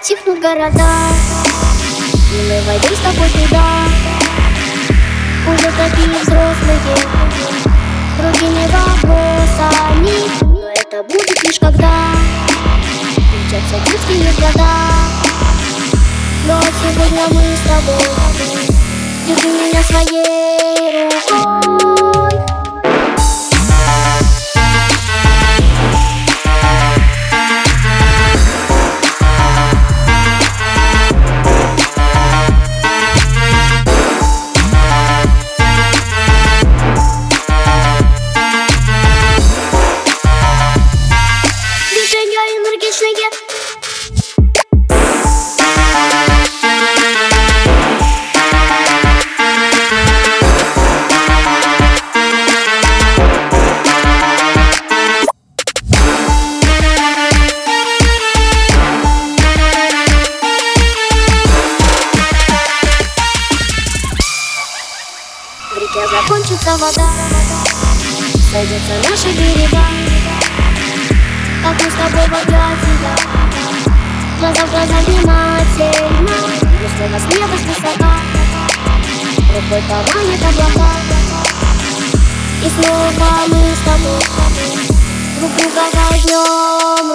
тонут города. И мы войдем с тобой туда. Уже такие взрослые. Другими вопросами Но это будет лишь когда Включатся детские года. Но сегодня мы с тобой. Держи меня своей энергичные В реке закончится вода Сойдутся наши берега Как мы с тобой в объятия Глаза в глаза внимательно. Если нас небо с высока Рукой поманит облака И снова мы с тобой. Друг друга возьмем